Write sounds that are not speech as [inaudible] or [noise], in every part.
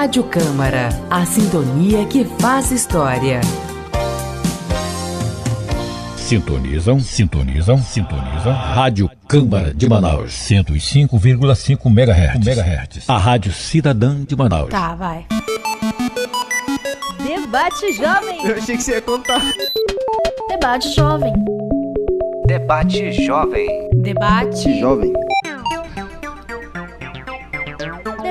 Rádio Câmara, a sintonia que faz história. Sintonizam, sintonizam, sintonizam. Rádio Câmara de Manaus. 105,5 MHz. MHz. A Rádio Cidadã de Manaus. Tá, vai. Debate Jovem. Eu achei que você ia contar. Debate Jovem. Debate Jovem. Debate. Jovem.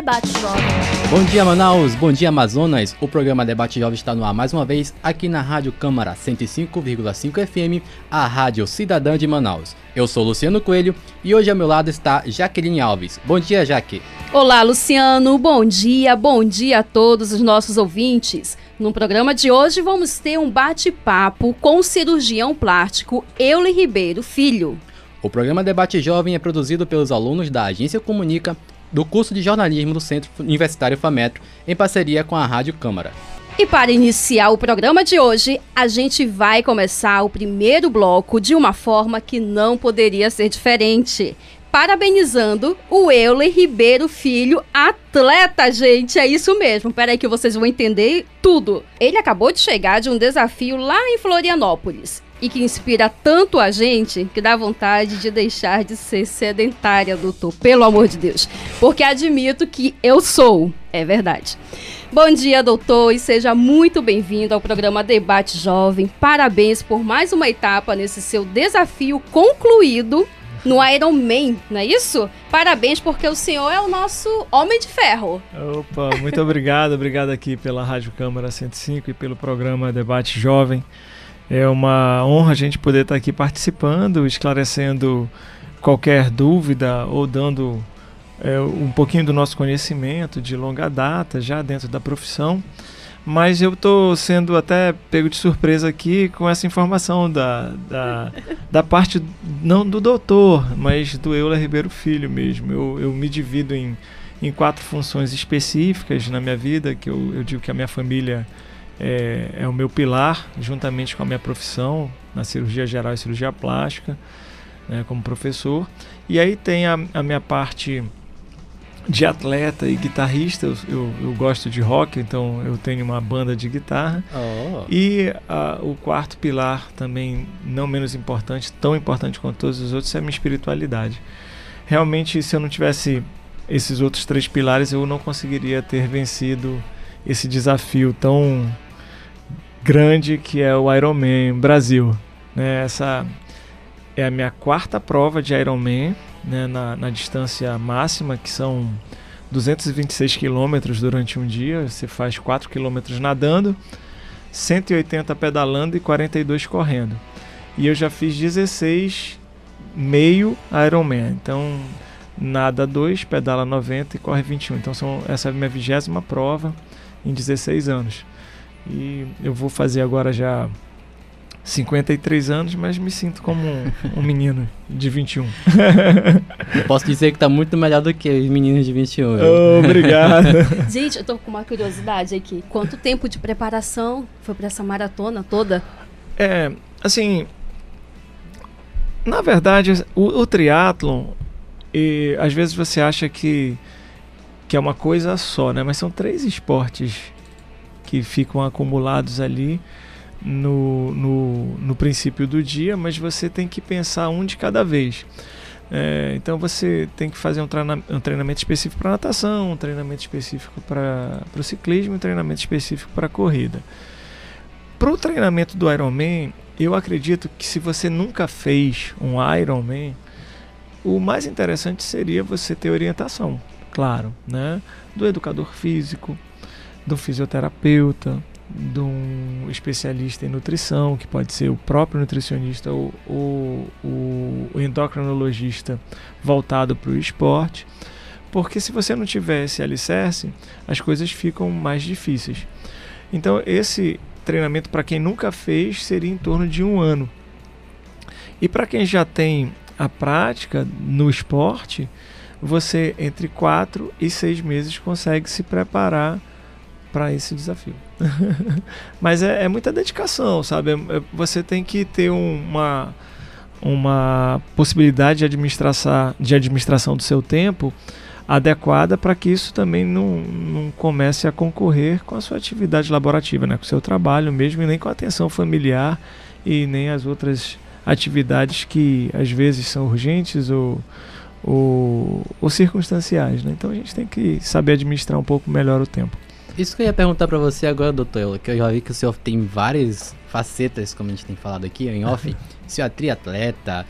Debate Jovem. Bom dia, Manaus. Bom dia, Amazonas. O programa Debate Jovem está no ar mais uma vez aqui na Rádio Câmara 105,5 FM, a Rádio Cidadã de Manaus. Eu sou Luciano Coelho e hoje ao meu lado está Jaqueline Alves. Bom dia, Jaque. Olá, Luciano. Bom dia, bom dia a todos os nossos ouvintes. No programa de hoje vamos ter um bate-papo com o cirurgião plástico Euler Ribeiro Filho. O programa Debate Jovem é produzido pelos alunos da Agência Comunica do curso de jornalismo do Centro Universitário FAMetro, em parceria com a Rádio Câmara. E para iniciar o programa de hoje, a gente vai começar o primeiro bloco de uma forma que não poderia ser diferente. Parabenizando o Euler Ribeiro Filho, atleta, gente. É isso mesmo. Peraí que vocês vão entender tudo. Ele acabou de chegar de um desafio lá em Florianópolis e que inspira tanto a gente que dá vontade de deixar de ser sedentária, doutor, pelo amor de Deus. Porque admito que eu sou, é verdade. Bom dia, doutor, e seja muito bem-vindo ao programa Debate Jovem. Parabéns por mais uma etapa nesse seu desafio concluído no Iron Man, não é isso? Parabéns, porque o senhor é o nosso homem de ferro. Opa, muito obrigado, obrigado aqui pela Rádio Câmara 105 e pelo programa Debate Jovem. É uma honra a gente poder estar aqui participando, esclarecendo qualquer dúvida ou dando é, um pouquinho do nosso conhecimento de longa data já dentro da profissão. Mas eu estou sendo até pego de surpresa aqui com essa informação da, da, [laughs] da parte, não do doutor, mas do Euler Ribeiro Filho mesmo. Eu, eu me divido em, em quatro funções específicas na minha vida, que eu, eu digo que a minha família é, é o meu pilar, juntamente com a minha profissão na cirurgia geral e cirurgia plástica, né, como professor. E aí tem a, a, minha parte de atleta e guitarrista. Eu, eu, eu, gosto de rock, então eu tenho uma banda de guitarra. Oh. E a, o quarto pilar, também não menos importante, tão importante quanto todos os outros, é a minha espiritualidade. Realmente, se eu não tivesse esses outros três pilares, eu não conseguiria ter vencido esse desafio tão grande que é o Ironman Brasil. Né? Essa é a minha quarta prova de Ironman né? na, na distância máxima, que são 226 quilômetros durante um dia. Você faz 4 quilômetros nadando, 180 pedalando e 42 correndo. E eu já fiz 16 meio Ironman. Então nada 2, pedala 90 e corre 21. Então são, essa é a minha vigésima prova em 16 anos. E eu vou fazer agora já 53 anos, mas me sinto como um, um menino de 21. Eu posso dizer que está muito melhor do que os meninos de 21. Oh, obrigado. [laughs] Gente, eu tô com uma curiosidade aqui. Quanto tempo de preparação foi para essa maratona toda? É, assim, na verdade, o, o triatlon, e às vezes você acha que, que é uma coisa só, né? Mas são três esportes que ficam acumulados ali no, no, no princípio do dia, mas você tem que pensar um de cada vez. É, então você tem que fazer um, treina, um treinamento específico para natação, um treinamento específico para o ciclismo, um treinamento específico para a corrida. Para o treinamento do Ironman, eu acredito que se você nunca fez um Ironman, o mais interessante seria você ter orientação, claro, né? do educador físico, do fisioterapeuta, de um especialista em nutrição, que pode ser o próprio nutricionista ou, ou, o endocrinologista voltado para o esporte. Porque se você não tiver esse alicerce, as coisas ficam mais difíceis. Então, esse treinamento, para quem nunca fez, seria em torno de um ano. E para quem já tem a prática no esporte, você entre quatro e seis meses consegue se preparar para esse desafio. [laughs] Mas é, é, muita dedicação, sabe? É, é, você tem que ter uma, uma possibilidade de administração, de administração do seu tempo adequada para que isso também não, não comece a concorrer com a sua atividade laborativa, né? com o seu trabalho mesmo, e nem com a atenção familiar e nem as outras atividades que às vezes são urgentes ou, ou, ou circunstanciais. Né? Então a gente tem que saber administrar um pouco melhor o tempo. Isso que eu ia perguntar para você agora, doutor, que eu já vi que o senhor tem várias facetas, como a gente tem falado aqui em off. [laughs] o senhor é triatleta,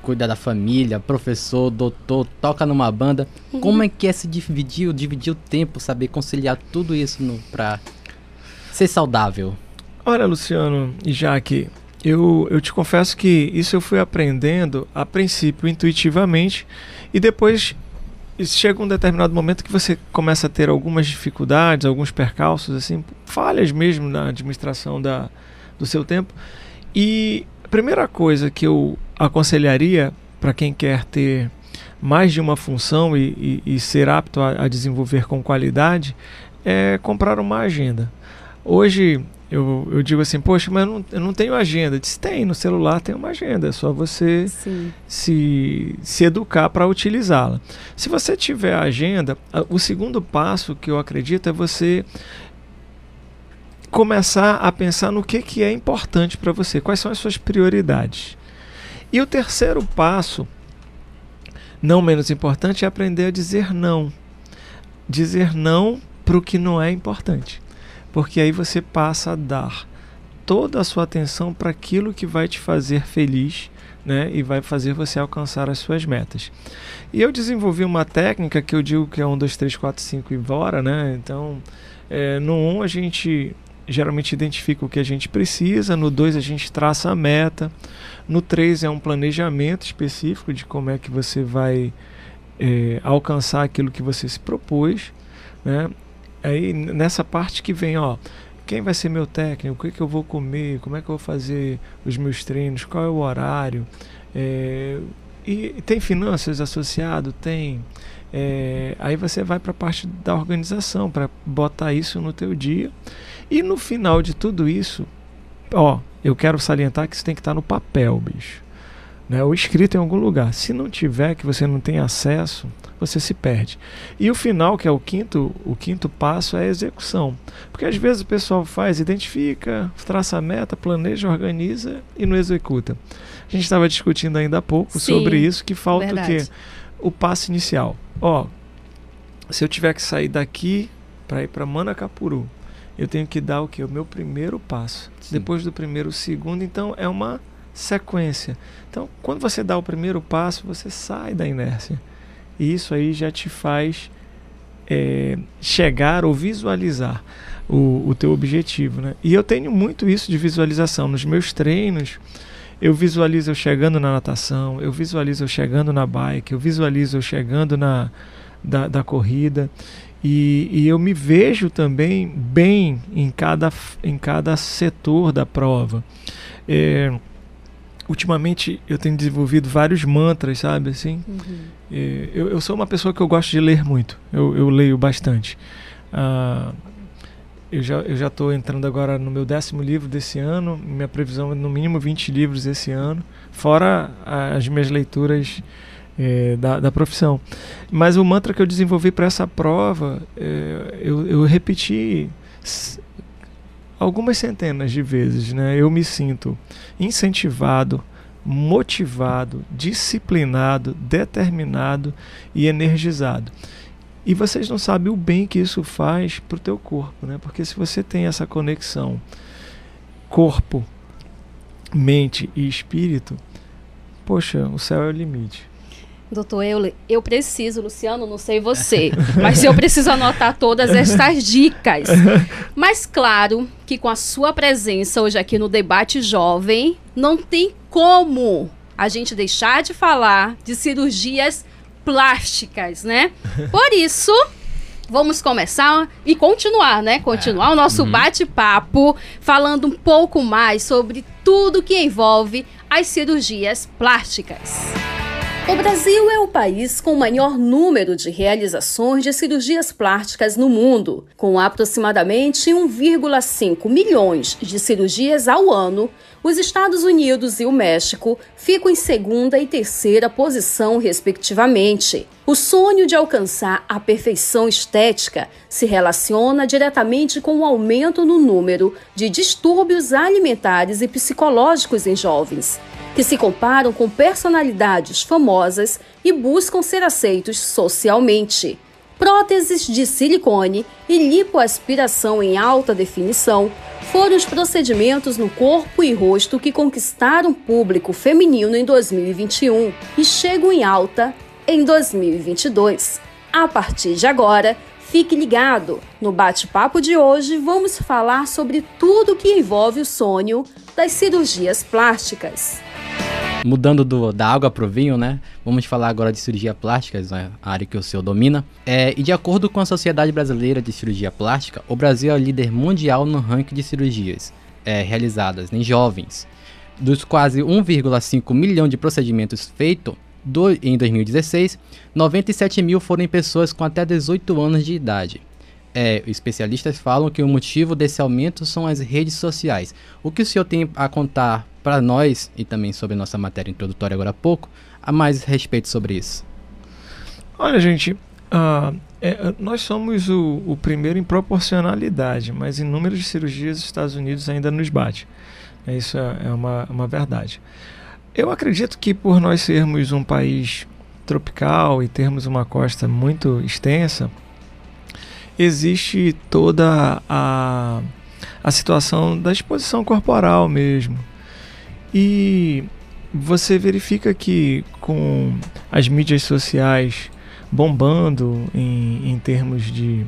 cuida da família, professor, doutor, toca numa banda. Uhum. Como é que é se dividir, dividir o tempo, saber conciliar tudo isso no, pra ser saudável? Olha, Luciano e Jaque, eu, eu te confesso que isso eu fui aprendendo a princípio intuitivamente e depois chega um determinado momento que você começa a ter algumas dificuldades, alguns percalços, assim, falhas mesmo na administração da, do seu tempo. E a primeira coisa que eu aconselharia para quem quer ter mais de uma função e, e, e ser apto a, a desenvolver com qualidade é comprar uma agenda. Hoje eu, eu digo assim, poxa, mas eu não, eu não tenho agenda. Diz, tem, no celular tem uma agenda, é só você Sim. se, se educar para utilizá-la. Se você tiver a agenda, a- o segundo passo que eu acredito é você começar a pensar no que, que é importante para você, quais são as suas prioridades. E o terceiro passo, não menos importante, é aprender a dizer não. Dizer não para o que não é importante. Porque aí você passa a dar toda a sua atenção para aquilo que vai te fazer feliz né, e vai fazer você alcançar as suas metas. E eu desenvolvi uma técnica que eu digo que é 1, 2, 3, 4, 5 e bora, né? Então, é, no 1 a gente geralmente identifica o que a gente precisa, no 2 a gente traça a meta, no 3 é um planejamento específico de como é que você vai é, alcançar aquilo que você se propôs, né? Aí nessa parte que vem, ó, quem vai ser meu técnico, o que, que eu vou comer, como é que eu vou fazer os meus treinos, qual é o horário, é, e tem finanças associado, tem. É, aí você vai para a parte da organização para botar isso no teu dia. E no final de tudo isso, ó, eu quero salientar que isso tem que estar no papel, bicho, né? Ou escrito em algum lugar. Se não tiver, que você não tem acesso, você se perde. E o final, que é o quinto, o quinto passo, é a execução. Porque às vezes o pessoal faz, identifica, traça a meta, planeja, organiza e não executa. A gente estava discutindo ainda há pouco Sim, sobre isso, que falta o verdade. quê? O passo inicial. Ó, se eu tiver que sair daqui para ir para Manacapuru, eu tenho que dar o quê? O meu primeiro passo. Sim. Depois do primeiro, o segundo, então é uma sequência. Então, quando você dá o primeiro passo, você sai da inércia. E isso aí já te faz é, chegar ou visualizar o, o teu objetivo. Né? E eu tenho muito isso de visualização. Nos meus treinos, eu visualizo eu chegando na natação, eu visualizo eu chegando na bike, eu visualizo eu chegando na da, da corrida. E, e eu me vejo também bem em cada, em cada setor da prova. É, ultimamente eu tenho desenvolvido vários mantras, sabe assim? É, eu, eu sou uma pessoa que eu gosto de ler muito. Eu, eu leio bastante. Ah, eu já eu já estou entrando agora no meu décimo livro desse ano. Minha previsão é no mínimo 20 livros esse ano, fora as minhas leituras é, da, da profissão. Mas o mantra que eu desenvolvi para essa prova, é, eu, eu repeti algumas centenas de vezes. Né? Eu me sinto incentivado, motivado, disciplinado, determinado e energizado. E vocês não sabem o bem que isso faz para o teu corpo, né? Porque se você tem essa conexão corpo, mente e espírito, poxa, o céu é o limite. Doutor Euler, eu preciso, Luciano, não sei você, [laughs] mas eu preciso anotar todas estas dicas. Mas claro que com a sua presença hoje aqui no Debate Jovem, não tem como a gente deixar de falar de cirurgias plásticas, né? Por isso, vamos começar e continuar, né? Continuar o nosso bate-papo falando um pouco mais sobre tudo que envolve as cirurgias plásticas. O Brasil é o país com o maior número de realizações de cirurgias plásticas no mundo, com aproximadamente 1,5 milhões de cirurgias ao ano. Os Estados Unidos e o México ficam em segunda e terceira posição, respectivamente. O sonho de alcançar a perfeição estética se relaciona diretamente com o aumento no número de distúrbios alimentares e psicológicos em jovens que se comparam com personalidades famosas e buscam ser aceitos socialmente. Próteses de silicone e lipoaspiração em alta definição foram os procedimentos no corpo e rosto que conquistaram público feminino em 2021 e chegam em alta em 2022. A partir de agora, fique ligado. No bate-papo de hoje, vamos falar sobre tudo que envolve o sonho das cirurgias plásticas. Mudando do, da água para o vinho, né? Vamos falar agora de cirurgia plástica, né? a área que o senhor domina. É, e de acordo com a Sociedade Brasileira de Cirurgia Plástica, o Brasil é o líder mundial no ranking de cirurgias é, realizadas em jovens. Dos quase 1,5 milhão de procedimentos feitos em 2016, 97 mil foram em pessoas com até 18 anos de idade. É, especialistas falam que o motivo desse aumento são as redes sociais. O que o senhor tem a contar para nós e também sobre nossa matéria introdutória agora há pouco, a mais respeito sobre isso? Olha, gente, uh, é, nós somos o, o, primeiro em proporcionalidade, mas em número de cirurgias os Estados Unidos ainda nos bate. É, isso é, é uma, uma verdade. Eu acredito que por nós sermos um país tropical e termos uma costa muito extensa, existe toda a, a situação da exposição corporal mesmo. E você verifica que com as mídias sociais bombando em, em termos de,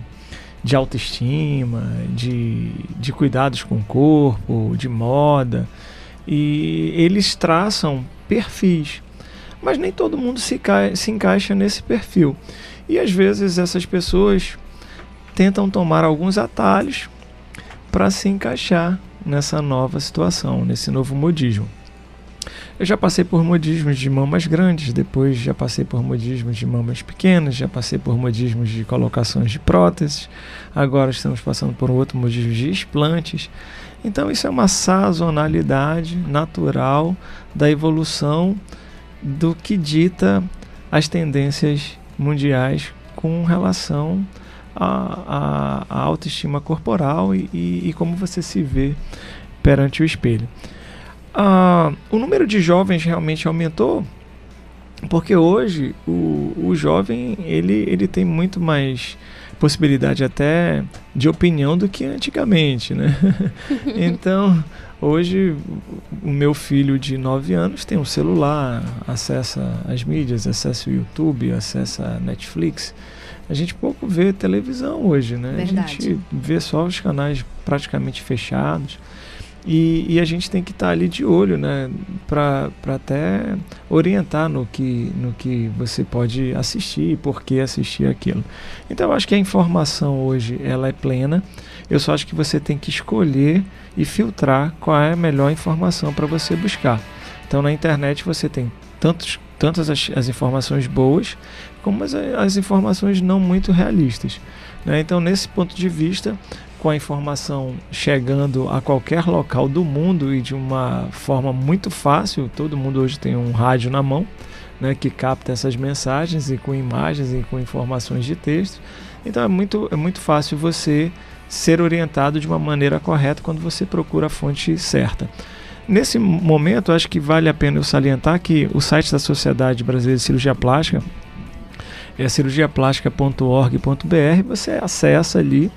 de autoestima, de, de cuidados com o corpo, de moda, e eles traçam perfis, mas nem todo mundo se, se encaixa nesse perfil. E às vezes essas pessoas tentam tomar alguns atalhos para se encaixar nessa nova situação, nesse novo modismo. Eu já passei por modismos de mamas grandes, depois já passei por modismos de mamas pequenas, já passei por modismos de colocações de próteses, agora estamos passando por outro modismo de explantes. Então, isso é uma sazonalidade natural da evolução do que dita as tendências mundiais com relação à, à, autoestima corporal e, e, e como você se vê perante o espelho. Ah, o número de jovens realmente aumentou porque hoje o, o jovem ele, ele tem muito mais possibilidade até de opinião do que antigamente, né? [laughs] então, hoje o meu filho de 9 anos tem um celular, acessa as mídias, acessa o YouTube, acessa a Netflix. A gente pouco vê televisão hoje, né? Verdade. A gente vê só os canais praticamente fechados. E, e, a gente tem que estar tá ali de olho, né, para até orientar no que, no que você pode assistir e por que assistir aquilo. Então eu acho que a informação hoje ela é plena. Eu só acho que você tem que escolher e filtrar qual é a melhor informação para você buscar. Então na internet você tem tantos, tantas as, as informações boas como as, as informações não muito realistas. Né? Então nesse ponto de vista com a informação chegando a qualquer local do mundo e de uma forma muito fácil. Todo mundo hoje tem um rádio na mão, né, que capta essas mensagens e com imagens e com informações de texto. Então é muito, é muito fácil você ser orientado de uma maneira correta quando você procura a fonte certa. Nesse momento, acho que vale a pena eu salientar que o site da Sociedade Brasileira de Cirurgia Plástica é cirurgiaplástica.org.br. Você acessa ali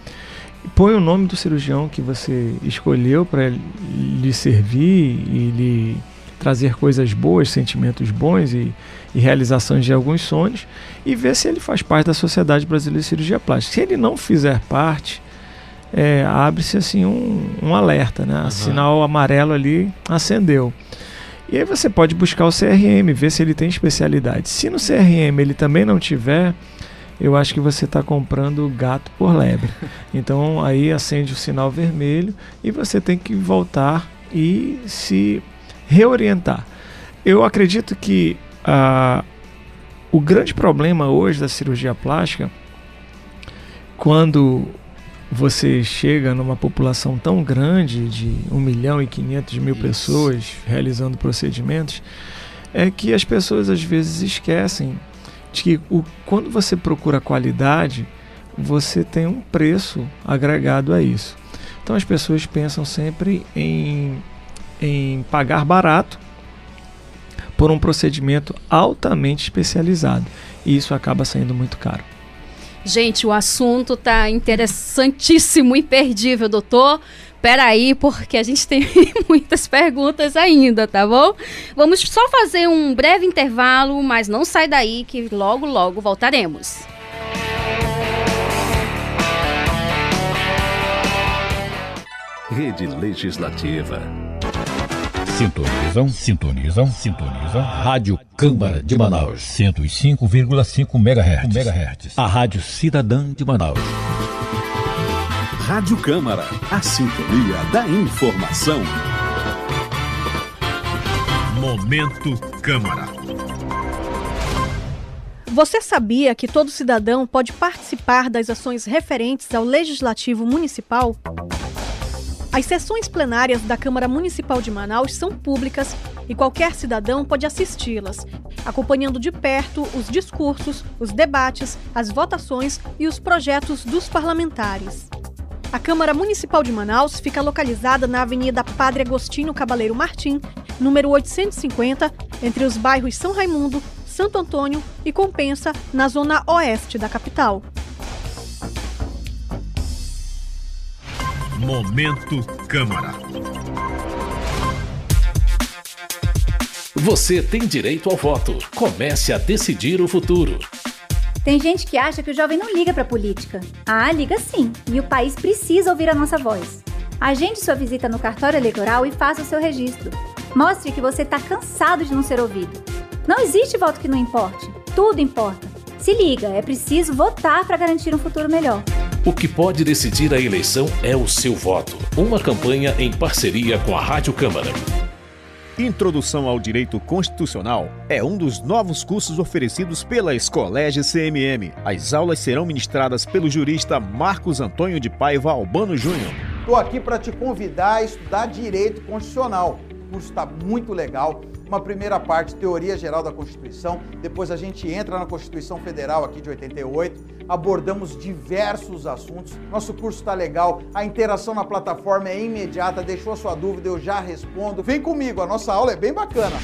põe o nome do cirurgião que você escolheu para lhe servir e lhe trazer coisas boas, sentimentos bons e, e, realizações de alguns sonhos e ver se ele faz parte da Sociedade Brasileira de Cirurgia Plástica. Se ele não fizer parte, é, abre-se assim um, um alerta, né? Uhum. Sinal amarelo ali acendeu. E aí você pode buscar o CRM, ver se ele tem especialidade. Se no CRM ele também não tiver, eu acho que você está comprando gato por lebre. [laughs] Então aí acende o sinal vermelho e você tem que voltar e se reorientar. Eu acredito que a, o grande problema hoje da cirurgia plástica, quando você chega numa população tão grande de 1 milhão e 500 mil Isso. pessoas realizando procedimentos, é que as pessoas às vezes esquecem de que o, quando você procura qualidade, você tem um preço agregado a isso. Então as pessoas pensam sempre em, em pagar barato por um procedimento altamente especializado. E isso acaba saindo muito caro. Gente, o assunto tá interessantíssimo, imperdível, doutor. Peraí, porque a gente tem [laughs] muitas perguntas ainda, tá bom? Vamos só fazer um breve intervalo, mas não sai daí que logo, logo voltaremos. Rede Legislativa. Sintonizam, sintonizam, sintonizam. Rádio Câmara de Manaus. 105,5 MHz. MHz. A Rádio Cidadã de Manaus. Rádio Câmara, a sintonia da informação. Momento Câmara. Você sabia que todo cidadão pode participar das ações referentes ao Legislativo Municipal? As sessões plenárias da Câmara Municipal de Manaus são públicas e qualquer cidadão pode assisti-las, acompanhando de perto os discursos, os debates, as votações e os projetos dos parlamentares. A Câmara Municipal de Manaus fica localizada na Avenida Padre Agostinho Cabaleiro Martim, número 850, entre os bairros São Raimundo, Santo Antônio e Compensa, na zona oeste da capital. Momento Câmara. Você tem direito ao voto. Comece a decidir o futuro. Tem gente que acha que o jovem não liga para política. Ah, liga sim. E o país precisa ouvir a nossa voz. Agende sua visita no cartório eleitoral e faça o seu registro. Mostre que você está cansado de não ser ouvido. Não existe voto que não importe. Tudo importa. Se liga, é preciso votar para garantir um futuro melhor. O que pode decidir a eleição é o seu voto. Uma campanha em parceria com a Rádio Câmara. Introdução ao Direito Constitucional é um dos novos cursos oferecidos pela Escolégio CMM. As aulas serão ministradas pelo jurista Marcos Antônio de Paiva Albano Júnior. Estou aqui para te convidar a estudar Direito Constitucional. O curso está muito legal. Uma primeira parte, teoria geral da Constituição. Depois a gente entra na Constituição Federal aqui de 88. Abordamos diversos assuntos. Nosso curso está legal. A interação na plataforma é imediata. Deixou sua dúvida, eu já respondo. Vem comigo, a nossa aula é bem bacana.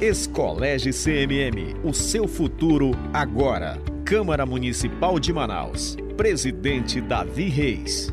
Escolégio CMM, o seu futuro agora. Câmara Municipal de Manaus. Presidente Davi Reis.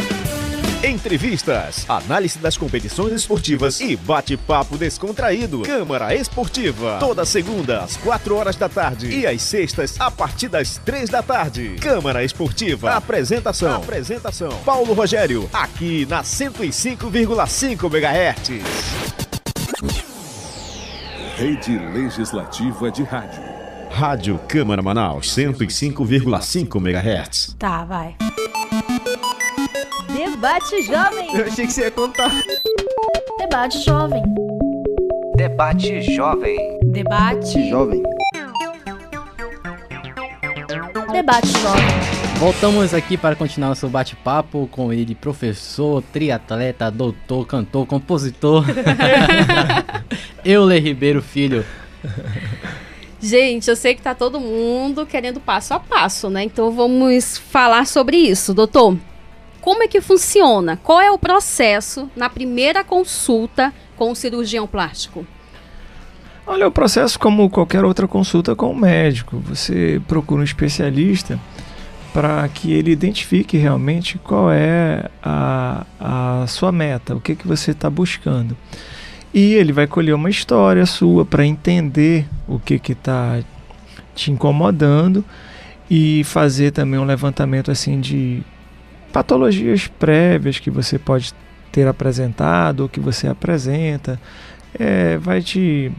Entrevistas, análise das competições esportivas e bate-papo descontraído. Câmara Esportiva, toda segunda às 4 horas da tarde e às sextas a partir das 3 da tarde. Câmara Esportiva, apresentação, apresentação Paulo Rogério, aqui na 105,5 MHz. Rede Legislativa de Rádio. Rádio Câmara Manaus, 105,5 MHz. Tá, vai. Debate Jovem. Eu achei que você ia contar. Debate Jovem. Debate Jovem. Debate Jovem. Debate Jovem. Voltamos aqui para continuar nosso bate-papo com ele, professor, triatleta, doutor, cantor, compositor. [laughs] Euler Ribeiro Filho. Gente, eu sei que tá todo mundo querendo passo a passo, né? Então vamos falar sobre isso. Doutor, como é que funciona? Qual é o processo na primeira consulta com o cirurgião plástico? Olha, o processo como qualquer outra consulta com o médico. Você procura um especialista para que ele identifique realmente qual é a, a sua meta, o que, que você está buscando. E ele vai colher uma história sua para entender o que está te incomodando e fazer também um levantamento assim de patologias prévias que você pode ter apresentado ou que você apresenta. É, vai te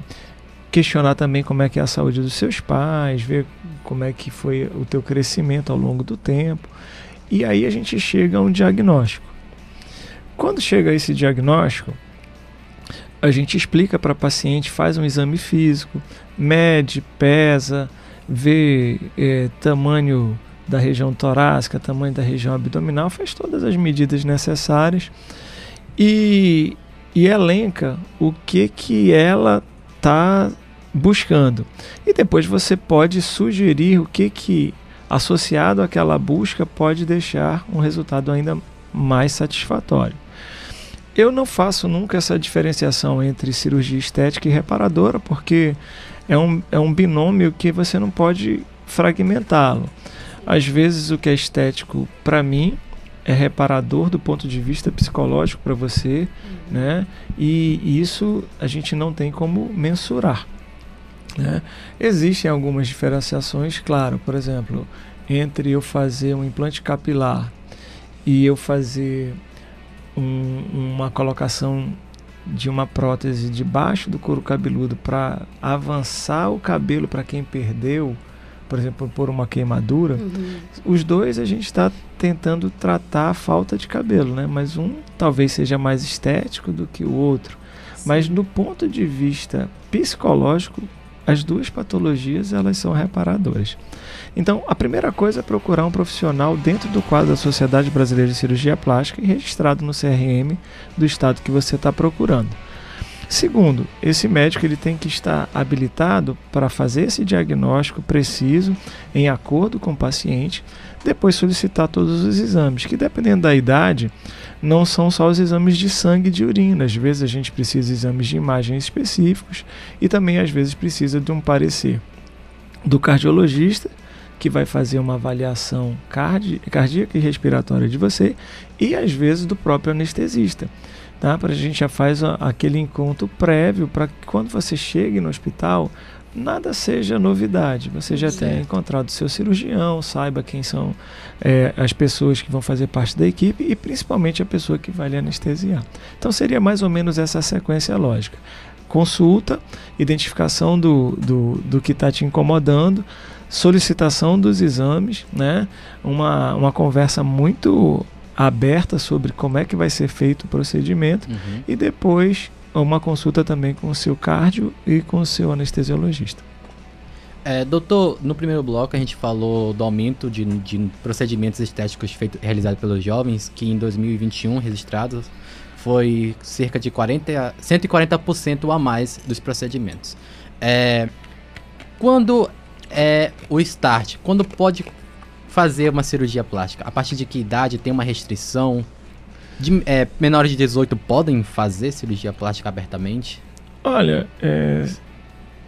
questionar também como é que é a saúde dos seus pais, ver como é que foi o teu crescimento ao longo do tempo. E aí a gente chega a um diagnóstico. Quando chega a esse diagnóstico, a gente explica para paciente, faz um exame físico, mede, pesa, vê é, tamanho da região torácica, tamanho da região abdominal, faz todas as medidas necessárias e, e elenca o que que ela está buscando. E depois você pode sugerir o que que associado àquela busca pode deixar um resultado ainda mais satisfatório. Eu não faço nunca essa diferenciação entre cirurgia estética e reparadora, porque é um, é um binômio que você não pode fragmentá-lo. Às vezes, o que é estético para mim é reparador do ponto de vista psicológico para você, uhum. né? E, isso a gente não tem como mensurar. Né? Existem algumas diferenciações, claro, por exemplo, entre eu fazer um implante capilar e eu fazer um, uma colocação de uma prótese debaixo do couro cabeludo para avançar o cabelo para quem perdeu, por exemplo, por uma queimadura, uhum. os dois a gente está tentando tratar a falta de cabelo, né? Mas um talvez seja mais estético do que o outro. Sim. Mas do ponto de vista psicológico, as duas patologias elas são reparadoras. Então, a primeira coisa é procurar um profissional dentro do quadro da Sociedade Brasileira de Cirurgia Plástica e registrado no CRM do estado que você está procurando. Segundo, esse médico ele tem que estar habilitado para fazer esse diagnóstico preciso, em acordo com o paciente, depois solicitar todos os exames, que dependendo da idade, não são só os exames de sangue e de urina. Às vezes a gente precisa de exames de imagem específicos e também às vezes precisa de um parecer do cardiologista que vai fazer uma avaliação cardíaca e respiratória de você e às vezes do próprio anestesista. Tá? Para a gente já faz aquele encontro prévio para que quando você chegue no hospital nada seja novidade. Você já certo. tenha encontrado seu cirurgião, saiba quem são é, as pessoas que vão fazer parte da equipe e principalmente a pessoa que vai lhe anestesiar. Então seria mais ou menos essa sequência lógica. Consulta, identificação do, do, do que está te incomodando, solicitação dos exames, né? uma, uma conversa muito aberta sobre como é que vai ser feito o procedimento uhum. e depois uma consulta também com o seu cardio e com o seu anestesiologista. É, doutor, no primeiro bloco a gente falou do aumento de, de procedimentos estéticos feito, realizados pelos jovens, que em 2021 registrados foi cerca de 40, 140% a mais dos procedimentos. É, quando é o start? Quando pode fazer uma cirurgia plástica? A partir de que idade tem uma restrição? De, é, menores de 18 podem fazer cirurgia plástica abertamente? Olha, é,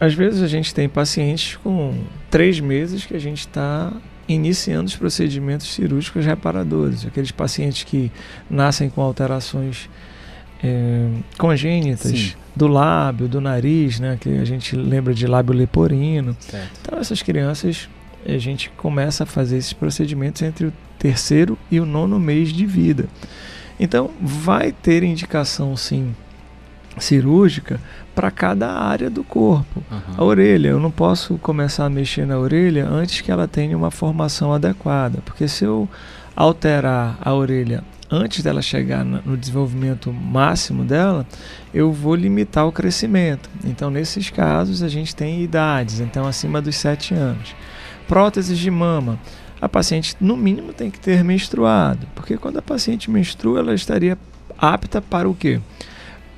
às vezes a gente tem pacientes com três meses que a gente está iniciando os procedimentos cirúrgicos reparadores. Aqueles pacientes que nascem com alterações é, congênitas Sim. do lábio, do nariz, né, que a gente lembra de lábio leporino. Certo. Então essas crianças a gente começa a fazer esses procedimentos entre o terceiro e o nono mês de vida. Então vai ter indicação sim cirúrgica para cada área do corpo. Uhum. A orelha, eu não posso começar a mexer na orelha antes que ela tenha uma formação adequada, porque se eu alterar a orelha antes dela chegar no desenvolvimento máximo dela, eu vou limitar o crescimento. Então, nesses casos, a gente tem idades, então acima dos 7 anos. Próteses de mama. A paciente, no mínimo, tem que ter menstruado, porque quando a paciente menstrua, ela estaria apta para o quê?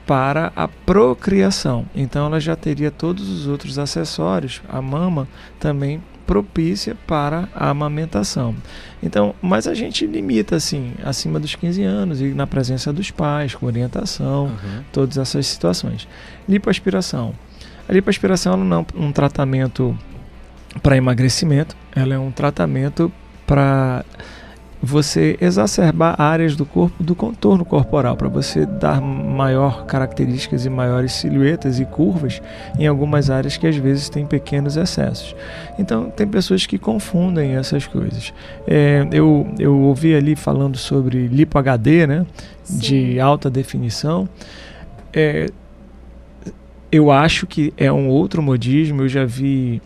Para a procriação. Então, ela já teria todos os outros acessórios, a mama também propícia para a amamentação. Então, mas a gente limita assim, acima dos 15 anos e na presença dos pais, com orientação, uhum. todas essas situações. Lipoaspiração. A lipoaspiração não é um tratamento para emagrecimento, ela é um tratamento para você exacerbar áreas do corpo do contorno corporal para você dar maior características e maiores silhuetas e curvas em algumas áreas que às vezes têm pequenos excessos. Então tem pessoas que confundem essas coisas. É, eu, eu ouvi ali falando sobre lipo HD, né, de alta definição. É, eu acho que é um outro modismo. Eu já vi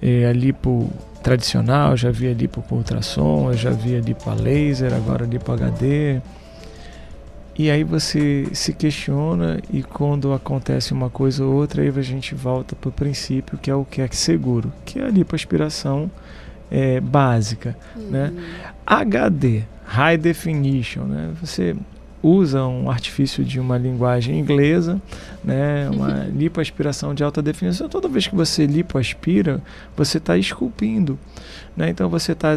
é, a lipo tradicional, já vi ali por ultrassom, eu já vi ali para laser, agora ali para HD. E aí você se questiona e quando acontece uma coisa ou outra, aí a gente volta para o princípio que é o que é seguro, que é a lipoaspiração é, básica. Né? Uhum. Né? HD, High Definition, né? você usa um artifício de uma linguagem inglesa, né, uma lipoaspiração de alta definição. Toda vez que você lipoaspira, você está esculpindo. Né? Então você está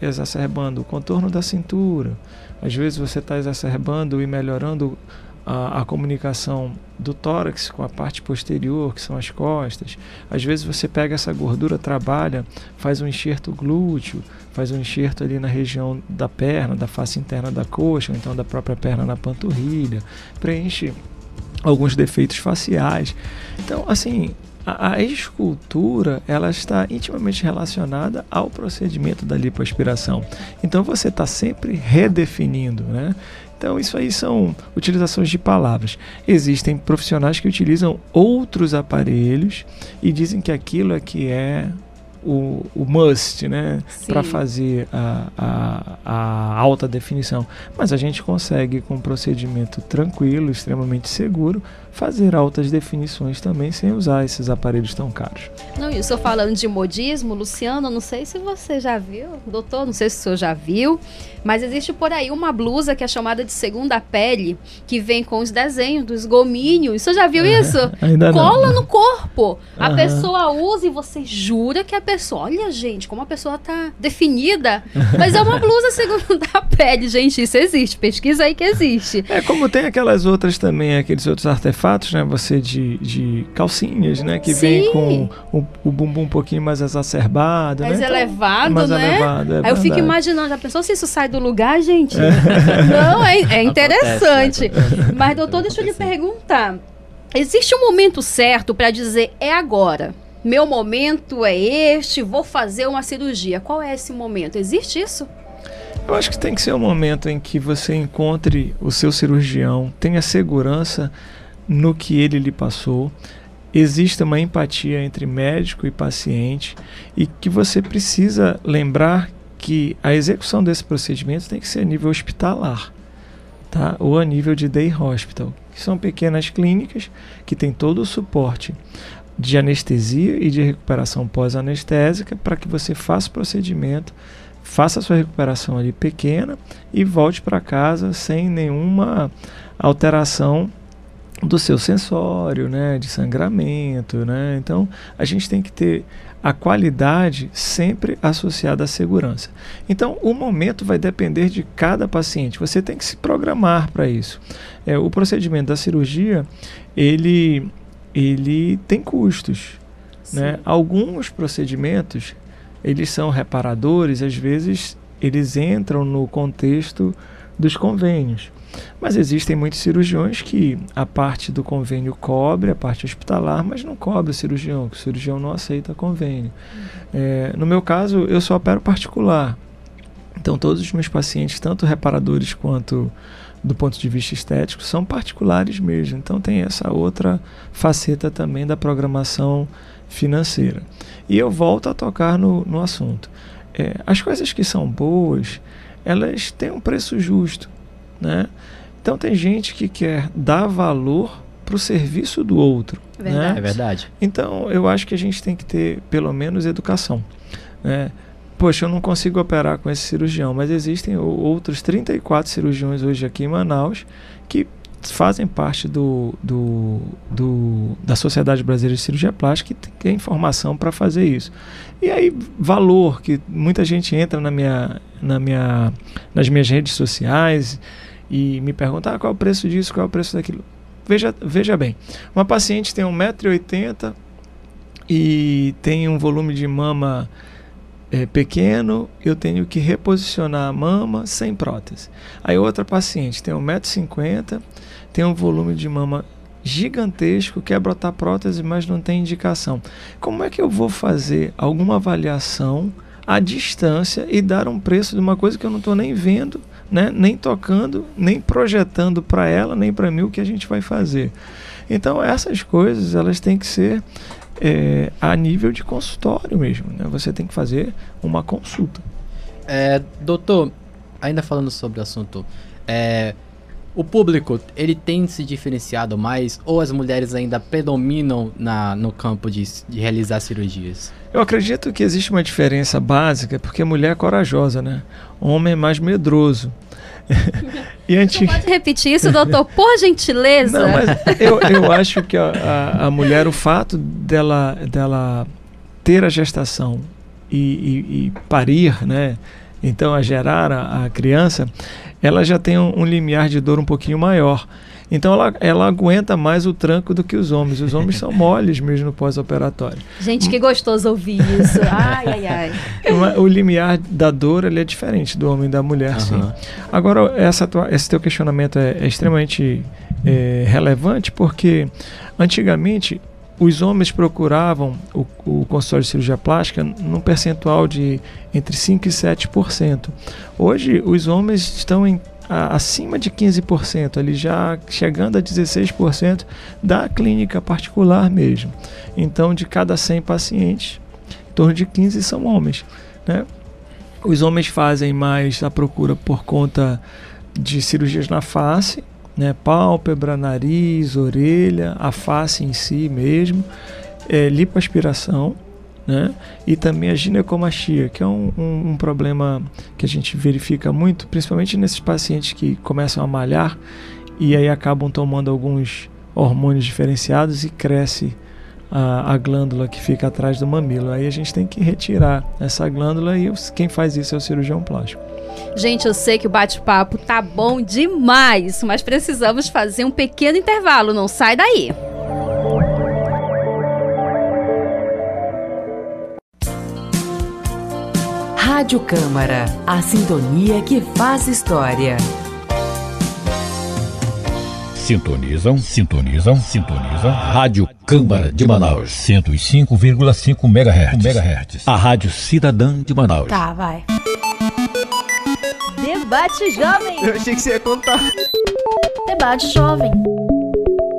exacerbando o contorno da cintura, às vezes você está exacerbando e melhorando a, a, comunicação do tórax com a parte posterior, que são as costas. Às vezes você pega essa gordura, trabalha, faz um enxerto glúteo, faz um enxerto ali na região da perna, da face interna da coxa, ou então da própria perna na panturrilha, preenche alguns defeitos faciais. Então, assim, a, a, escultura ela está intimamente relacionada ao procedimento da lipoaspiração. Então você está sempre redefinindo, né? Então, isso aí são utilizações de palavras. Existem profissionais que utilizam outros aparelhos e dizem que aquilo é que é o, o must, né? Para fazer a, a, a, alta definição. Mas a gente consegue, com um procedimento tranquilo, extremamente seguro, fazer altas definições também sem usar esses aparelhos tão caros. Não, e o senhor falando de modismo, Luciano, não sei se você já viu, doutor, não sei se o senhor já viu, mas existe por aí uma blusa que é chamada de segunda pele, que vem com os desenhos dos gomínios. O senhor já viu isso? Ainda Cola não. no corpo. A pessoa usa e você jura que a pessoa. Olha, gente, como a pessoa tá definida. Mas é uma blusa [laughs] segunda pele, gente. Isso existe. Pesquisa aí que existe. É como tem aquelas outras também, aqueles outros artefatos fatos, né? Você de, de calcinhas, né? Que Sim. vem com o, o, bumbum um pouquinho mais exacerbado, mais né? Então, elevado, mais né? elevado, é Aí verdade. eu fico imaginando, já pensou se isso sai do lugar, gente? Não, é, é interessante. Acontece, Mas, doutor, deixa eu lhe perguntar. Existe um momento certo para dizer é agora? Meu momento é este, vou fazer uma cirurgia. Qual é esse momento? Existe isso? Eu acho que tem que ser um momento em que você encontre o seu cirurgião, tenha segurança no que ele lhe passou, existe uma empatia entre médico e paciente e que você precisa lembrar que a execução desse procedimento tem que ser a nível hospitalar, tá? Ou a nível de day hospital, que são pequenas clínicas que têm todo o suporte de anestesia e de recuperação pós-anestésica para que você faça o procedimento, faça a sua recuperação ali pequena e volte para casa sem nenhuma alteração do seu sensório, né, de sangramento, né? Então, a gente tem que ter a qualidade sempre associada à segurança. Então, o momento vai depender de cada paciente. Você tem que se programar para isso. É, o procedimento da cirurgia, ele, ele tem custos. Né? Alguns procedimentos, eles são reparadores, às vezes eles entram no contexto dos convênios. Mas existem muitos cirurgiões que a parte do convênio cobre, a parte hospitalar, mas não cobre o cirurgião, que o cirurgião não aceita convênio. Uhum. É, no meu caso, eu só opero particular. Então, todos os meus pacientes, tanto reparadores quanto do ponto de vista estético, são particulares mesmo. Então, tem essa outra faceta também da programação financeira. E eu volto a tocar no, no assunto. É, as coisas que são boas, elas têm um preço justo. Né? Então tem gente que quer dar valor para o serviço do outro. Verdade. Né? É verdade. Então eu acho que a gente tem que ter pelo menos educação. Né? Poxa, eu não consigo operar com esse cirurgião, mas existem outros 34 cirurgiões hoje aqui em Manaus que fazem parte do, do, do, da Sociedade Brasileira de Cirurgia Plástica que tem informação para fazer isso. E aí, valor, que muita gente entra na minha, na minha, nas minhas redes sociais e me pergunta ah, qual é o preço disso, qual é o preço daquilo. Veja, veja bem, uma paciente tem 1,80m e tem um volume de mama é, pequeno, eu tenho que reposicionar a mama sem prótese. Aí outra paciente tem 1,50m, tem um volume de mama gigantesco, quer brotar prótese, mas não tem indicação. Como é que eu vou fazer alguma avaliação à distância e dar um preço de uma coisa que eu não estou nem vendo, né? nem tocando, nem projetando para ela, nem para mim o que a gente vai fazer? Então essas coisas elas têm que ser é, a nível de consultório mesmo. Né? Você tem que fazer uma consulta. É, doutor, ainda falando sobre o assunto, é, o público ele tem se diferenciado mais ou as mulheres ainda predominam na, no campo de, de realizar cirurgias? Eu acredito que existe uma diferença básica porque a mulher é corajosa, né? O homem é mais medroso. [laughs] e antes... Pode repetir isso, doutor, por gentileza? Não, mas eu, eu acho que a, a, a mulher, o fato dela, dela ter a gestação e, e, e parir, né? Então, a gerar a, a criança, ela já tem um, um limiar de dor um pouquinho maior. Então ela, ela aguenta mais o tranco do que os homens. Os homens são [laughs] moles mesmo no pós-operatório. Gente, que gostoso ouvir isso. [laughs] Ai, ai, ai. O limiar da dor ele é diferente do homem e da mulher, uhum. sim. Agora, essa tua, esse teu questionamento é, é extremamente é, relevante porque antigamente os homens procuravam o, o consultório de cirurgia plástica num percentual de entre 5% e 7%. Hoje, os homens estão em a, acima de 15%, ali já chegando a 16% da clínica particular mesmo. Então, de cada 100 pacientes, em torno de 15 são homens. Né? Os homens fazem mais a procura por conta de cirurgias na face, né? pálpebra, nariz, orelha, a face em si mesmo, é, lipoaspiração, né? E também a ginecomastia, que é um, um, um, problema que a gente verifica muito, principalmente nesses pacientes que começam a malhar e aí acabam tomando alguns hormônios diferenciados e cresce a, a, glândula que fica atrás do mamilo. Aí a gente tem que retirar essa glândula e quem faz isso é o cirurgião plástico. Gente, eu sei que o bate-papo tá bom demais, mas precisamos fazer um pequeno intervalo, não sai daí. Rádio Câmara, a sintonia que faz história. Sintonizam, sintonizam, sintonizam. Rádio Câmara de Manaus, 105,5 MHz. MHz. A Rádio Cidadã de Manaus. Tá, vai. Debate Jovem. Eu achei que você ia contar. Debate Jovem.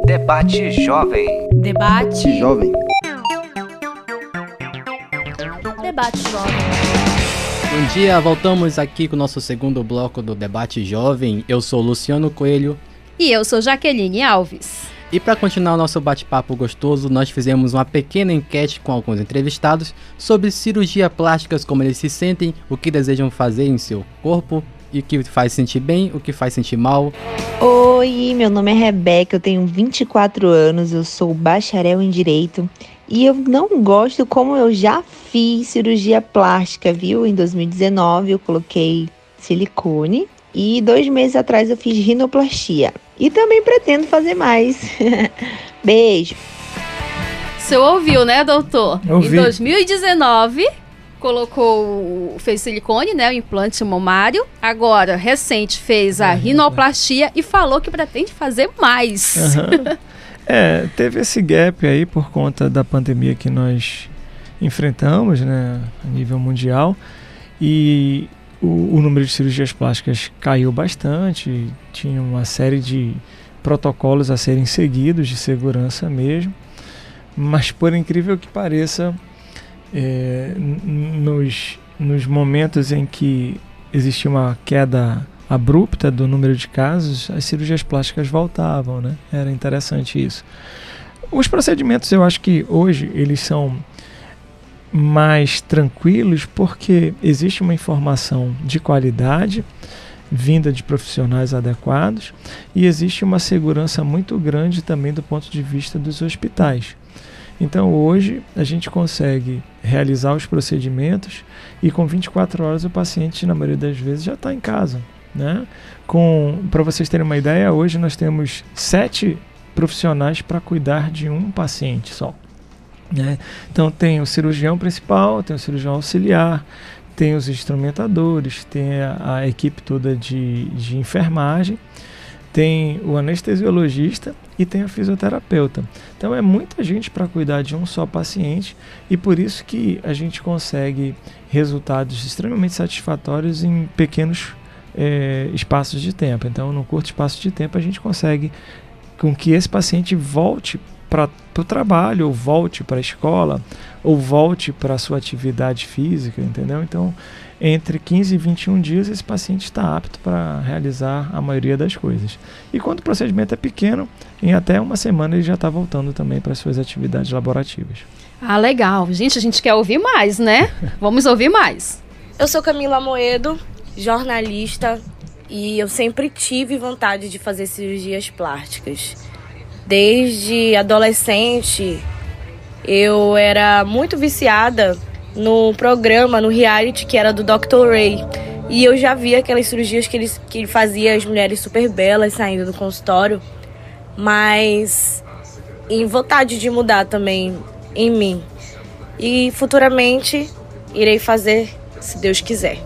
Debate Jovem. Debate Jovem. Debate Jovem. Bom dia, voltamos aqui com o nosso segundo bloco do Debate Jovem. Eu sou Luciano Coelho. E eu sou Jaqueline Alves. E para continuar o nosso bate-papo gostoso, nós fizemos uma pequena enquete com alguns entrevistados sobre cirurgia plásticas, como eles se sentem, o que desejam fazer em seu corpo e o que faz sentir bem, o que faz sentir mal. Oi, meu nome é Rebeca, eu tenho 24 anos, eu sou bacharel em Direito e eu não gosto como eu já fiz cirurgia plástica, viu? Em 2019 eu coloquei silicone e dois meses atrás eu fiz rinoplastia. E também pretendo fazer mais. [laughs] Beijo. Você ouviu, né, doutor? Ouvi. Em 2019 colocou, fez silicone, né, o implante mamário. Agora, recente, fez a rinoplastia e falou que pretende fazer mais. Uhum. [laughs] É, teve esse gap aí por conta da pandemia que nós enfrentamos, né, a nível mundial, e o, o número de cirurgias plásticas caiu bastante, tinha uma série de protocolos a serem seguidos de segurança mesmo, mas por incrível que pareça, é, nos, nos momentos em que existia uma queda abrupta do número de casos, as cirurgias plásticas voltavam, né? Era interessante isso. Os procedimentos, eu acho que hoje eles são mais tranquilos porque existe uma informação de qualidade vinda de profissionais adequados e existe uma segurança muito grande também do ponto de vista dos hospitais. Então hoje a gente consegue realizar os procedimentos e com 24 horas o paciente, na maioria das vezes, já está em casa. Né? Para vocês terem uma ideia, hoje nós temos sete profissionais para cuidar de um paciente só. Né? Então tem o cirurgião principal, tem o cirurgião auxiliar, tem os instrumentadores, tem a, a equipe toda de, de enfermagem, tem o anestesiologista e tem a fisioterapeuta. Então é muita gente para cuidar de um só paciente e por isso que a gente consegue resultados extremamente satisfatórios em pequenos é, espaços de tempo. Então, num curto espaço de tempo, a gente consegue com que esse paciente volte para o trabalho, ou volte para a escola, ou volte para a sua atividade física, entendeu? Então, entre 15 e 21 dias, esse paciente está apto para realizar a maioria das coisas. E quando o procedimento é pequeno, em até uma semana ele já está voltando também para as suas atividades laborativas. Ah, legal. Gente, a gente quer ouvir mais, né? [laughs] Vamos ouvir mais. Eu sou Camila Moedo, jornalista, e eu sempre tive vontade de fazer cirurgias plásticas. Desde adolescente, eu era muito viciada no programa, no reality que era do Dr. Ray. E eu já via aquelas cirurgias que ele, que ele fazia as mulheres super belas saindo do consultório. Mas em vontade de mudar também em mim. E futuramente irei fazer, se Deus quiser.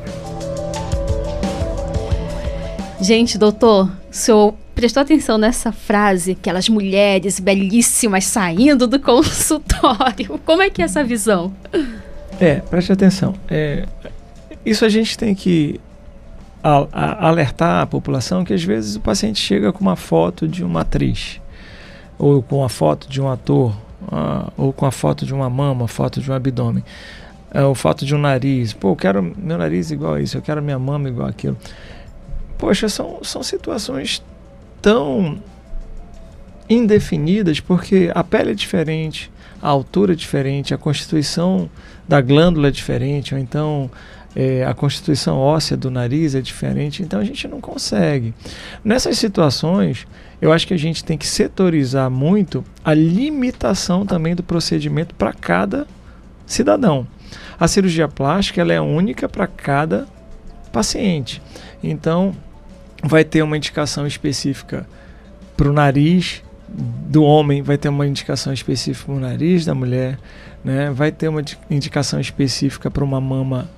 Gente, doutor, o senhor prestou atenção nessa frase, aquelas mulheres belíssimas saindo do [laughs] consultório. Como é que é essa visão? É, preste atenção. É, isso a gente tem que a, a, alertar a população que às vezes o paciente chega com uma foto de uma atriz, ou com a foto de um ator, uh, ou com a foto de uma mama, foto de um abdômen, uh, ou foto de um nariz. Pô, eu quero meu nariz igual a isso, eu quero minha mama igual aquilo. Poxa, são, são situações tão indefinidas porque a pele é diferente, a altura é diferente, a constituição da glândula é diferente, ou então é, a constituição óssea do nariz é diferente, então a gente não consegue. Nessas situações, eu acho que a gente tem que setorizar muito a limitação também do procedimento para cada cidadão. A cirurgia plástica ela é única para cada paciente. Então, vai ter uma indicação específica para o nariz, do homem vai ter uma indicação específica para o nariz da mulher, né? vai ter uma indicação específica para uma mama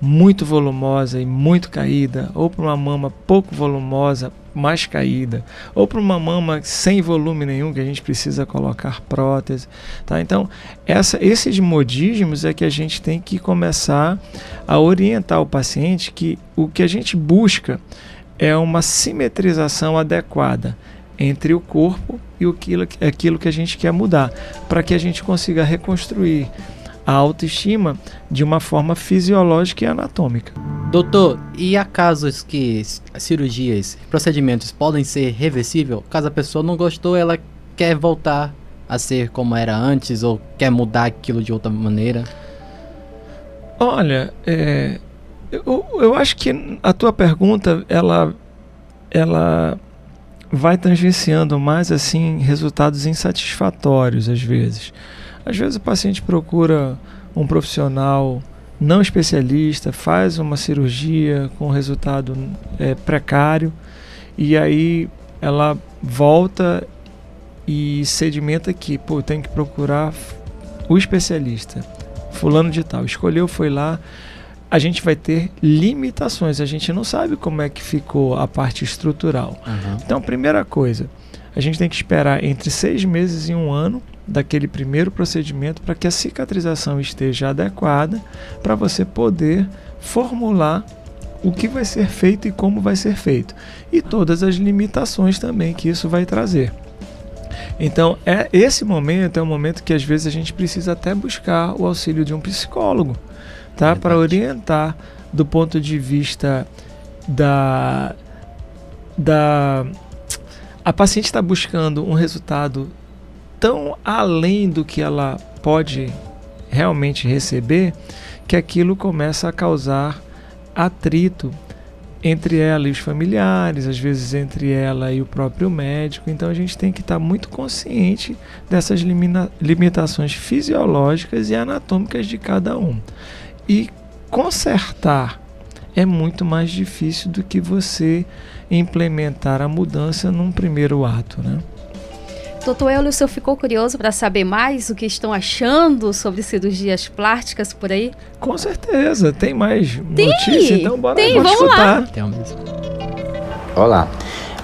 muito volumosa e muito caída, ou para uma mama pouco volumosa, mais caída, ou para uma mama sem volume nenhum que a gente precisa colocar prótese, tá? Então, essa, esses modismos é que a gente tem que começar a orientar o paciente que o que a gente busca é uma simetrização adequada entre o corpo e aquilo, aquilo que a gente quer mudar, para que a gente consiga reconstruir a autoestima de uma forma fisiológica e anatômica. Doutor, e há casos que cirurgias, procedimentos podem ser reversível? Caso a pessoa não gostou, ela quer voltar a ser como era antes ou quer mudar aquilo de outra maneira? Olha, é, eu, eu acho que a tua pergunta ela, ela vai tangenciando mais assim resultados insatisfatórios às vezes. Às vezes o paciente procura um profissional não especialista, faz uma cirurgia com resultado é, precário e aí ela volta e sedimenta que, pô, tem que procurar o especialista, fulano de tal. Escolheu, foi lá, a gente vai ter limitações. A gente não sabe como é que ficou a parte estrutural. Uhum. Então, primeira coisa, a gente tem que esperar entre seis meses e um ano daquele primeiro procedimento para que a cicatrização esteja adequada para você poder formular o que vai ser feito e como vai ser feito e todas as limitações também que isso vai trazer. Então, é esse momento é um momento que às vezes a gente precisa até buscar o auxílio de um psicólogo tá? Para orientar do ponto de vista da da a paciente está buscando um resultado tão além do que ela pode realmente receber que aquilo começa a causar atrito entre ela e os familiares, às vezes entre ela e o próprio médico. Então a gente tem que estar muito consciente dessas limitações fisiológicas e anatômicas de cada um. E consertar é muito mais difícil do que você implementar a mudança num primeiro ato, né? Doutor Eulio, o senhor ficou curioso para saber mais o que estão achando sobre cirurgias plásticas por aí? Com certeza, tem mais Tem, notícia, então bora, tem, bora vamos lá. escutar. Olá,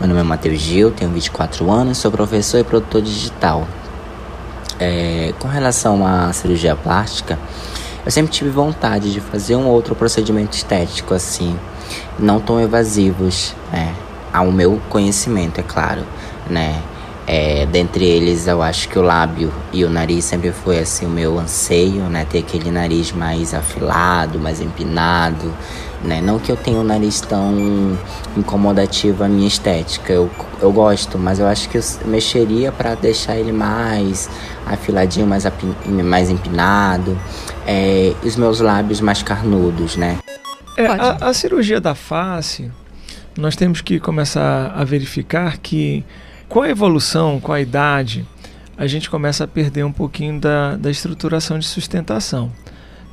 meu nome é Matheus Gil, tenho 24 anos, sou professor e produtor digital. É, com relação à cirurgia plástica, eu sempre tive vontade de fazer um outro procedimento estético assim, não tão evasivos, né? Ao meu conhecimento, é claro, né? É, dentre eles, eu acho que o lábio e o nariz sempre foi assim o meu anseio, né? Ter aquele nariz mais afilado, mais empinado, né? Não que eu tenha um nariz tão incomodativo à minha estética, eu, eu gosto, mas eu acho que eu mexeria para deixar ele mais afiladinho, mais, mais empinado, é, e os meus lábios mais carnudos, né? É, a, a cirurgia da face, nós temos que começar a verificar que com a evolução, com a idade, a gente começa a perder um pouquinho da, da estruturação de sustentação.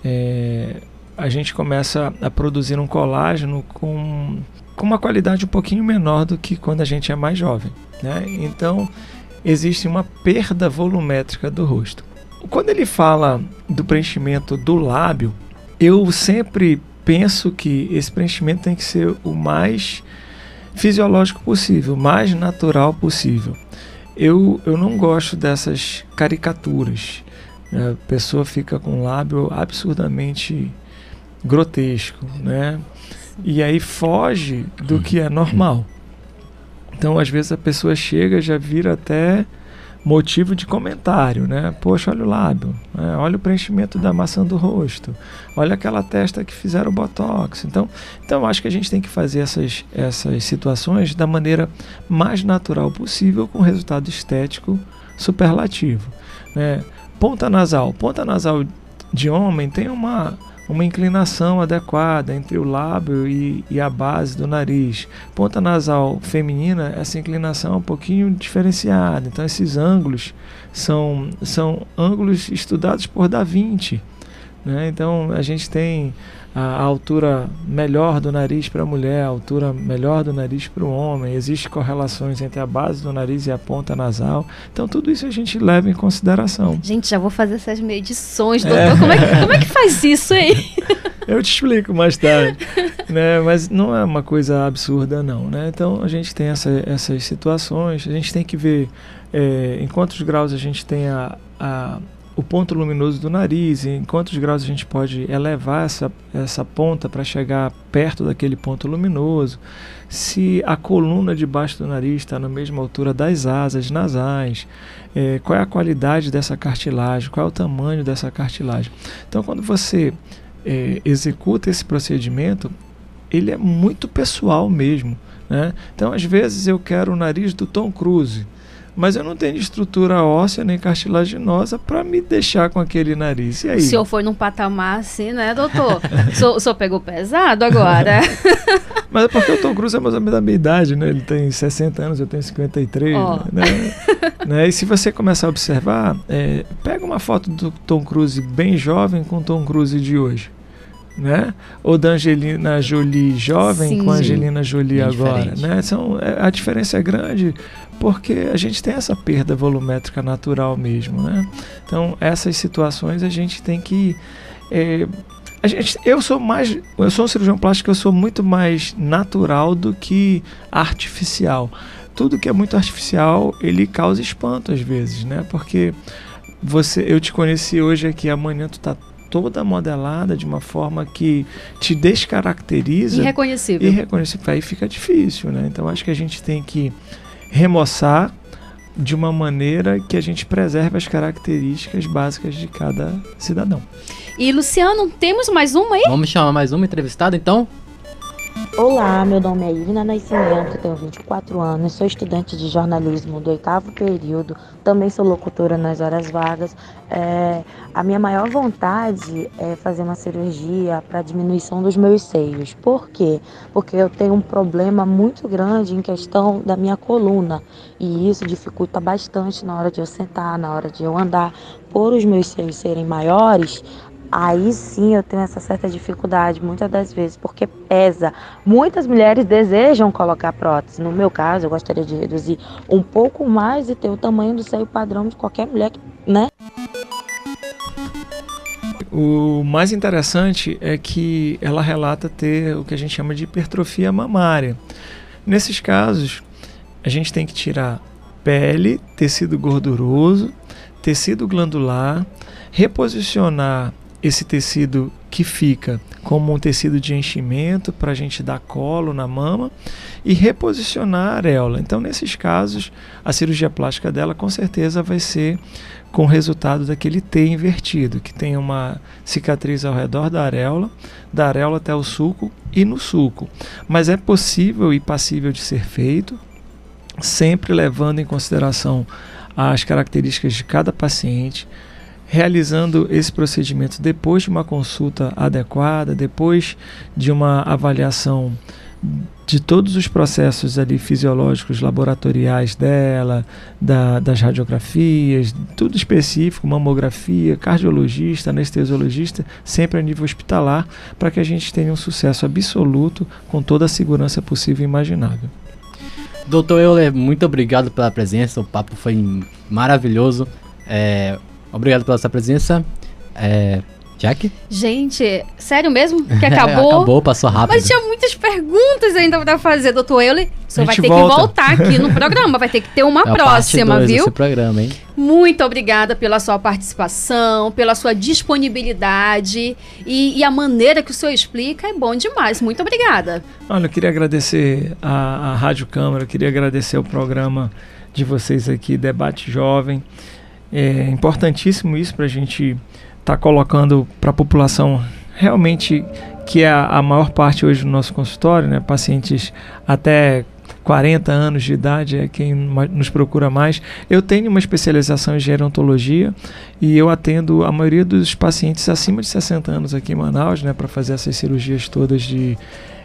É, a gente começa a produzir um colágeno com, com uma qualidade um pouquinho menor do que quando a gente é mais jovem. Né? Então, existe uma perda volumétrica do rosto. Quando ele fala do preenchimento do lábio, eu sempre penso que esse preenchimento tem que ser o mais fisiológico possível, o mais natural possível. Eu, eu não gosto dessas caricaturas. né? A pessoa fica com um lábio absurdamente grotesco, né? E aí foge do que é normal. Então, às vezes a pessoa chega já vira até motivo de comentário, né? Poxa, olha o lábio, né? olha o preenchimento da maçã do rosto, olha aquela testa que fizeram botox. Então, então acho que a gente tem que fazer essas, essas situações da maneira mais natural possível, com resultado estético superlativo. Né? Ponta nasal, ponta nasal de homem tem uma uma inclinação adequada entre o lábio e, e, a base do nariz. Ponta nasal feminina, essa inclinação é um pouquinho diferenciada. Então, esses ângulos são, são ângulos estudados por Da Vinci. Né? Então, a gente tem a, altura melhor do nariz para a mulher, a altura melhor do nariz para o homem. Existem correlações entre a base do nariz e a ponta nasal. Então, tudo isso a gente leva em consideração. Gente, já vou fazer essas medições, doutor. É. Como, é que, como é que [laughs] faz isso aí? [laughs] Eu te explico mais tarde, né? Mas não é uma coisa absurda, não, né? Então a gente tem essa, essas situações, a gente tem que ver é, em quantos graus a gente tem a, a, o ponto luminoso do nariz, em quantos graus a gente pode elevar essa, essa ponta para chegar perto daquele ponto luminoso, se a coluna debaixo do nariz está na mesma altura das asas nasais, é, qual é a qualidade dessa cartilagem, qual é o tamanho dessa cartilagem. Então, quando você é, executa esse procedimento, ele é muito pessoal mesmo. Né? Então, às vezes, eu quero o nariz do Tom Cruise, mas eu não tenho estrutura óssea nem cartilaginosa para me deixar com aquele nariz. E aí? O senhor foi num patamar assim, né, doutor? o, senhor, o senhor pegou pesado agora. [laughs] mas é porque o Tom Cruise é mais ou menos da minha idade, né? Ele tem 60 anos, eu tenho 53. Oh. Né? né? E se você começar a observar, é, pega uma foto do Tom Cruise bem jovem com o Tom Cruise de hoje. Né? Ou da Angelina Jolie jovem Sim, com a Angelina Jolie agora, né? São, a diferença é grande porque a gente tem essa perda volumétrica natural mesmo, né? Então essas situações a gente tem que é, a gente, eu sou mais, eu sou um cirurgião plástico, eu sou muito mais natural do que artificial. Tudo que é muito artificial ele causa espanto às vezes, né? Porque você, eu te conheci hoje aqui, amanhã tu tá toda modelada de uma forma que te descaracteriza. Irreconhecível. Irreconhecível. Aí fica difícil, né? Então acho que a gente tem que remoçar de uma maneira que a gente preserve as características básicas de cada cidadão. E Luciano, temos mais uma aí? Vamos chamar mais uma entrevistada então? Olá, meu nome é Ivna Nascimento, tenho 24 anos, sou estudante de jornalismo do oitavo período, também sou locutora nas horas vagas. É, a minha maior vontade é fazer uma cirurgia para diminuição dos meus seios. Por quê? Porque eu tenho um problema muito grande em questão da minha coluna e isso dificulta bastante na hora de eu sentar, na hora de eu andar. Por os meus seios serem maiores, aí sim eu tenho essa certa dificuldade, muitas das vezes, porque pesa. Muitas mulheres desejam colocar prótese. No meu caso, eu gostaria de reduzir um pouco mais e ter o tamanho do seio padrão de qualquer mulher, né? O mais interessante é que ela relata ter o que a gente chama de hipertrofia mamária. Nesses casos, a gente tem que tirar pele, tecido gorduroso, tecido glandular, reposicionar esse tecido que fica como um tecido de enchimento para a gente dar colo na mama e reposicionar a areola. Então, nesses casos, a cirurgia plástica dela com certeza vai ser com o resultado daquele T invertido, que tem uma cicatriz ao redor da areola, da areola até o sulco e no sulco. Mas é possível e passível de ser feito, sempre levando em consideração as características de cada paciente, realizando esse procedimento depois de uma consulta adequada, depois de uma avaliação de todos os processos ali fisiológicos, laboratoriais dela, da, das radiografias, tudo específico, mamografia, cardiologista, anestesiologista, sempre a nível hospitalar, para que a gente tenha um sucesso absoluto com toda a segurança possível e imaginável. Doutor Euler, muito obrigado pela presença, o papo foi maravilhoso. É, obrigado pela sua presença. É, Jack? Gente, sério mesmo? Que [laughs] acabou? acabou, passou rápido. Mas tinha muitas perguntas ainda pra fazer, doutor Euler. O senhor vai ter volta. que voltar aqui no [laughs] programa, vai ter que ter uma é próxima, parte viu? Desse programa, hein? Muito obrigada pela sua participação, pela sua disponibilidade e, e, a maneira que o senhor explica é bom demais. Muito obrigada. Olha, eu queria agradecer a, a Rádio Câmara, queria agradecer o programa de vocês aqui, Debate Jovem. É importantíssimo isso para a gente está colocando para a população realmente que é a, a, maior parte hoje do nosso consultório, né, pacientes até 40 anos de idade é quem nos procura mais. Eu tenho uma especialização em gerontologia e eu atendo a maioria dos pacientes acima de 60 anos aqui em Manaus, né, para fazer essas cirurgias todas de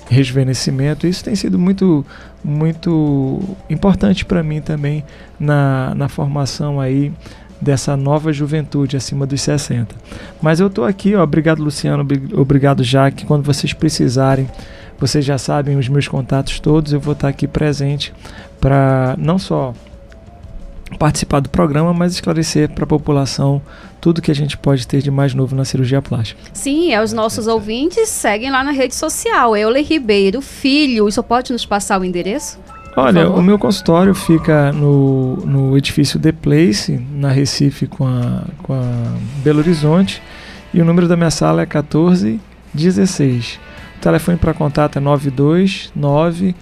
rejuvenescimento. Isso tem sido muito muito importante para mim também na, na formação aí dessa nova juventude acima dos 60. Mas eu estou aqui, ó, obrigado Luciano, obrigado Jaque, quando vocês precisarem, vocês já sabem os meus contatos todos, eu vou estar aqui presente para não só participar do programa, mas esclarecer para a população tudo que a gente pode ter de mais novo na cirurgia plástica. Sim, é, os nossos ouvintes seguem lá na rede social, Euler Ribeiro Filho. Isso pode nos passar o endereço? Olha, o meu consultório fica no, no edifício The Place, na Recife com a, com a Belo Horizonte, e o número da minha sala é 1416. O telefone para contato é 929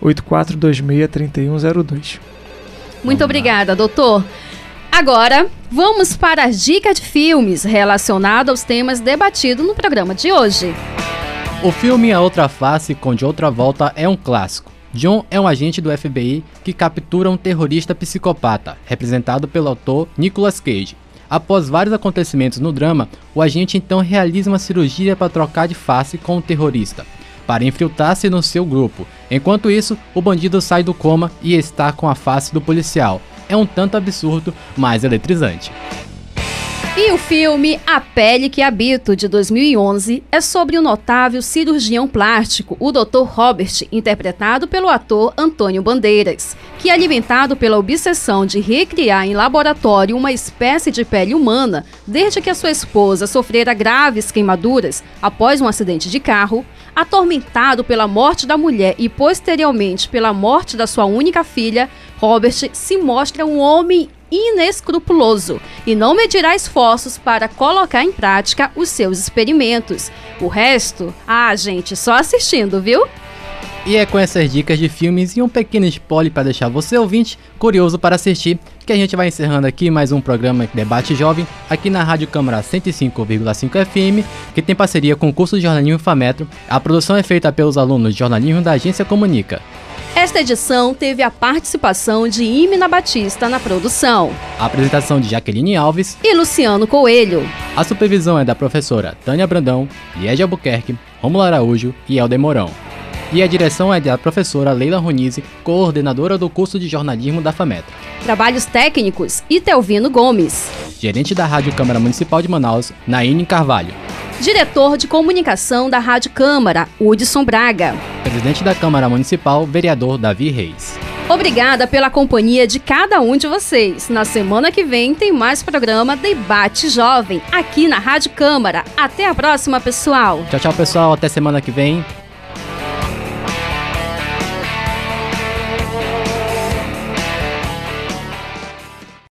8426 3102. Muito obrigada, doutor. Agora, vamos para as dicas de filmes relacionados aos temas debatidos no programa de hoje. O filme A Outra Face com De Outra Volta é um clássico. John é um agente do FBI que captura um terrorista psicopata, representado pelo autor Nicolas Cage. Após vários acontecimentos no drama, o agente então realiza uma cirurgia para trocar de face com o terrorista, para infiltrar-se no seu grupo. Enquanto isso, o bandido sai do coma e está com a face do policial. É um tanto absurdo, mas eletrizante. E o filme A Pele que Habito, de 2011, é sobre o notável cirurgião plástico, o Dr. Robert, interpretado pelo ator Antônio Bandeiras, que, alimentado pela obsessão de recriar em laboratório uma espécie de pele humana, desde que a sua esposa sofrera graves queimaduras após um acidente de carro, atormentado pela morte da mulher e posteriormente pela morte da sua única filha, Robert se mostra um homem inescrupuloso e não medirá esforços para colocar em prática os seus experimentos. O resto, ah, gente, só assistindo, viu? E é com essas dicas de filmes e um pequeno spoiler para deixar você ouvinte curioso para assistir que a gente vai encerrando aqui mais um programa Debate Jovem aqui na Rádio Câmara 105,5 FM, que tem parceria com o curso de jornalismo Fametro. A produção é feita pelos alunos de jornalismo da Agência Comunica. Esta edição teve a participação de Imina Batista na produção. A apresentação de Jaqueline Alves e Luciano Coelho. A supervisão é da professora Tânia Brandão, Liege Albuquerque, Romulo Araújo e Helder Mourão. E a direção é da professora Leila Ronise, coordenadora do curso de jornalismo da FAMETRA. Trabalhos técnicos, Itelvino Gomes. Gerente da Rádio Câmara Municipal de Manaus, Naine Carvalho. Diretor de Comunicação da Rádio Câmara, Hudson Braga. Presidente da Câmara Municipal, vereador Davi Reis. Obrigada pela companhia de cada um de vocês. Na semana que vem tem mais programa Debate Jovem aqui na Rádio Câmara. Até a próxima, pessoal. Tchau, tchau, pessoal. Até semana que vem.